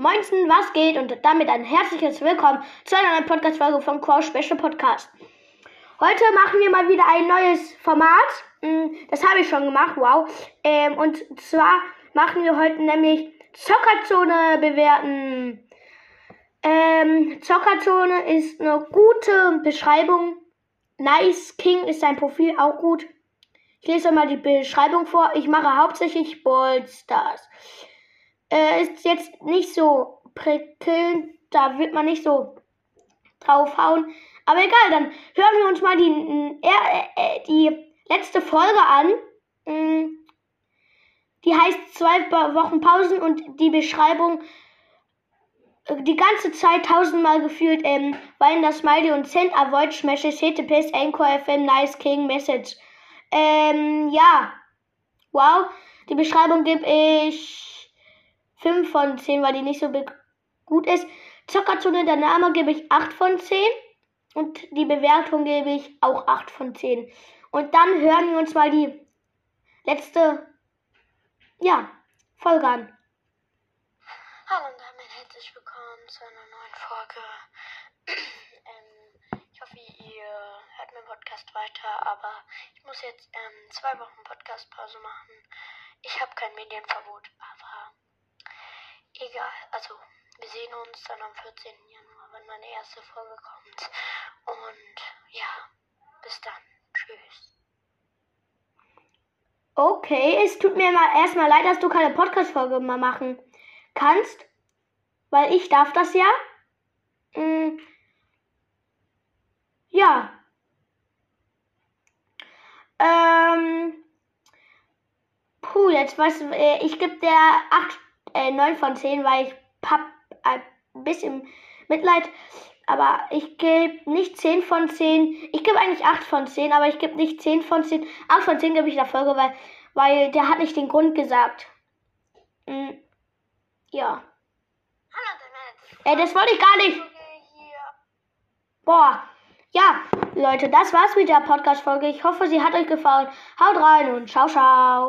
Moinsen, was geht? Und damit ein herzliches Willkommen zu einer neuen Podcast-Folge vom Crow Special Podcast. Heute machen wir mal wieder ein neues Format. Mm, Das habe ich schon gemacht, wow. Ähm, Und zwar machen wir heute nämlich Zockerzone bewerten. Ähm, Zockerzone ist eine gute Beschreibung. Nice King ist sein Profil auch gut. Ich lese mal die Beschreibung vor. Ich mache hauptsächlich Ballstars. Äh, ist jetzt nicht so prickelnd, da wird man nicht so draufhauen. Aber egal, dann hören wir uns mal die, äh, äh, die letzte Folge an. Mm, Die heißt zwei Wochen Pausen und die Beschreibung äh, die ganze Zeit tausendmal gefühlt, ähm, weil das Smiley und Cent Avoid Smashes, HTTPS, Anchor FM, Nice King, Message. Ähm, ja. Wow. Die Beschreibung gebe ich 5 von 10, weil die nicht so gut ist. Zockerzone, der Name gebe ich 8 von 10. Und die Bewertung gebe ich auch 8 von 10. Und dann hören wir uns mal die letzte, ja, Folge an. Hallo und damit herzlich willkommen zu einer neuen Folge. ähm, ich hoffe, ihr hört meinen Podcast weiter, aber ich muss jetzt ähm, zwei Wochen Podcastpause machen. Ich habe kein Medienverbot, aber egal. Also, wir sehen uns dann am 14. Januar, wenn meine erste Folge kommt. Und ja, bis dann. Tschüss. Okay, es tut mir mal erstmal leid, dass du keine Podcast-Folge mehr machen kannst. Weil ich darf das ja. Mm, ja. Ähm. Puh, jetzt was. Äh, ich gebe der 8, äh, 9 von 10, weil ich hab ein bisschen Mitleid. Aber ich gebe nicht 10 von 10. Ich gebe eigentlich 8 von 10, aber ich gebe nicht 10 von 10. 8 von 10 gebe ich der Folge, weil, weil der hat nicht den Grund gesagt. Mm, ja. Ey, das wollte ich gar nicht. Boah. Ja, Leute, das war's mit der Podcast-Folge. Ich hoffe, sie hat euch gefallen. Haut rein und ciao, ciao.